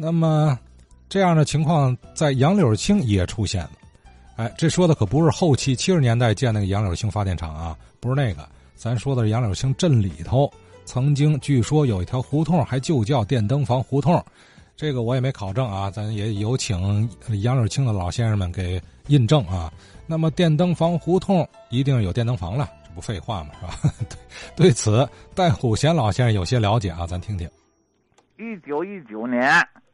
那么这样的情况在杨柳青也出现了。哎，这说的可不是后期七十年代建那个杨柳青发电厂啊，不是那个，咱说的是杨柳青镇里头曾经据说有一条胡同还就叫电灯房胡同，这个我也没考证啊，咱也有请杨柳青的老先生们给印证啊。那么电灯房胡同一定有电灯房了，这不废话吗？是吧？对此，戴虎贤老先生有些了解啊，咱听听。一九一九年，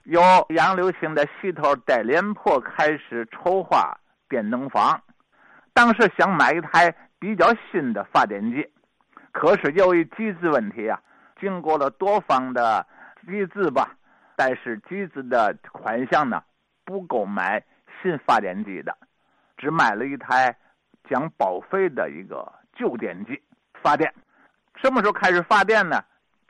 由杨柳青的媳头戴连婆开始筹划。电灯房，当时想买一台比较新的发电机，可是由于集资问题啊，经过了多方的集资吧，但是集资的款项呢不够买新发电机的，只买了一台将报废的一个旧电机发电。什么时候开始发电呢？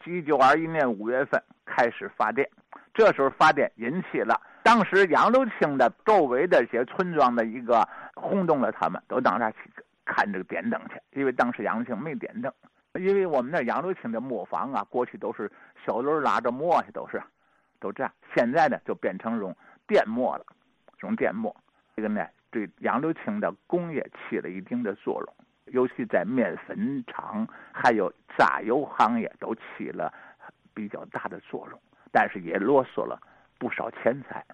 一九二一年五月份开始发电，这时候发电引起了。当时杨柳青的周围的一些村庄的一个轰动了，他们都到那去看这个电灯去，因为当时杨柳青没电灯，因为我们那杨柳青的磨坊啊，过去都是小轮拉着磨去，都是都这样。现在呢，就变成用电磨了，用电磨，这个呢，对杨柳青的工业起了一定的作用，尤其在面粉厂还有榨油行业都起了比较大的作用，但是也啰嗦了。不少钱财。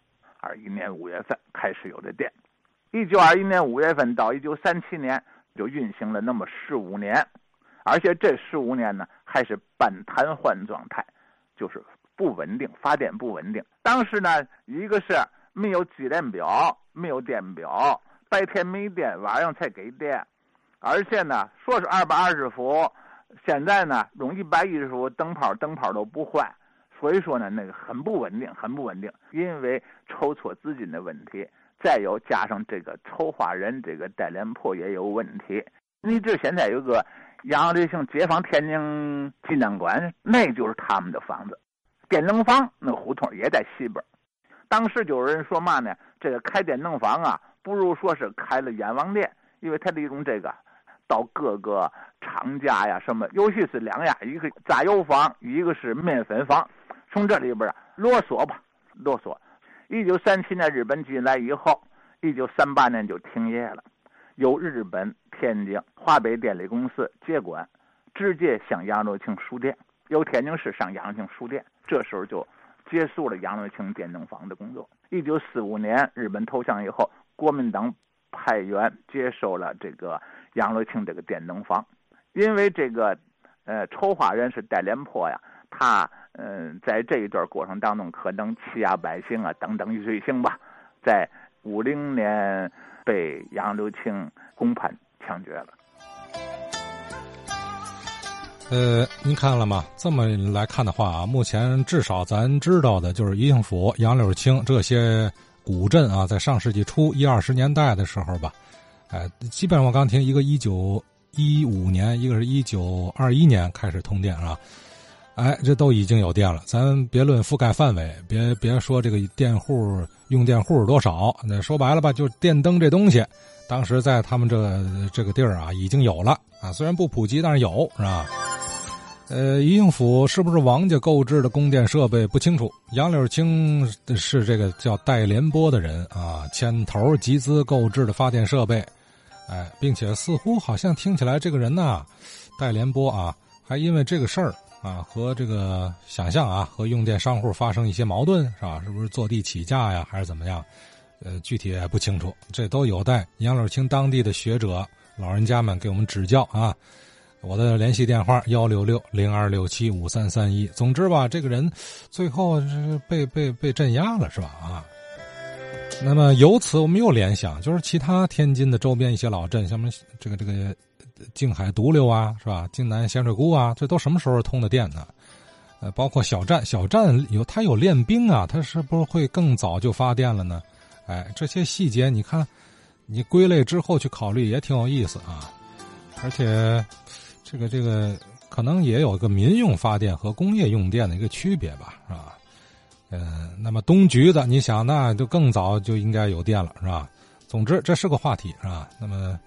二一年五月份开始有的电，一九二一年五月份到一九三七年就运行了那么十五年，而且这十五年呢还是半瘫痪状态，就是不稳定，发电不稳定。当时呢，一个是没有计电表，没有电表，白天没电，晚上才给电，而且呢，说是二百二十伏，现在呢用一百一十伏灯泡，灯泡都不坏。所以说呢，那个很不稳定，很不稳定，因为筹措资金的问题，再有加上这个筹划人这个戴连破也有问题。你这现在有个杨柳青解放天津纪念馆，那就是他们的房子，电灯房那胡同也在西边。当时就有人说嘛呢，这个开电灯房啊，不如说是开了阎王殿，因为他利用这个到各个厂家呀什么，尤其是两样，一个榨油坊，一个是面粉坊。从这里边啊啰嗦吧，啰嗦。一九三七年日本进来以后，一九三八年就停业了，由日本天津华北电力公司接管，直接向杨柳青输电，由天津市上杨柳青输电。这时候就结束了杨柳青电灯房的工作。一九四五年日本投降以后，国民党派员接收了这个杨柳青这个电灯房，因为这个呃筹划人是戴连坡呀，他。嗯，在这一段过程当中，可能欺压百姓啊，等等一罪行吧，在五零年被杨柳青公判枪决了。呃，您看了吗？这么来看的话啊，目前至少咱知道的就是宜兴府、杨柳青这些古镇啊，在上世纪初一二十年代的时候吧，哎，基本上我刚听一个一九一五年，一个是一九二一年开始通电啊。哎，这都已经有电了，咱别论覆盖范围，别别说这个电户用电户多少，那说白了吧，就电灯这东西，当时在他们这这个地儿啊已经有了啊，虽然不普及，但是有是吧？呃，宜应府是不是王家购置的供电设备不清楚。杨柳青是这个叫戴连波的人啊，牵头集资购置的发电设备，哎，并且似乎好像听起来这个人呐，戴连波啊，还因为这个事儿。啊，和这个想象啊，和用电商户发生一些矛盾是吧？是不是坐地起价呀，还是怎么样？呃，具体也不清楚，这都有待杨柳青当地的学者老人家们给我们指教啊。我的联系电话幺六六零二六七五三三一。总之吧，这个人最后是被被被镇压了是吧？啊，那么由此我们又联想，就是其他天津的周边一些老镇，像什么这个这个。静海独流啊，是吧？静南咸水沽啊，这都什么时候通的电呢？呃，包括小站，小站有它有练兵啊，它是不是会更早就发电了呢？哎，这些细节你看，你归类之后去考虑也挺有意思啊。而且，这个这个可能也有个民用发电和工业用电的一个区别吧，是吧？嗯，那么东局的，你想那就更早就应该有电了，是吧？总之，这是个话题，是吧？那么。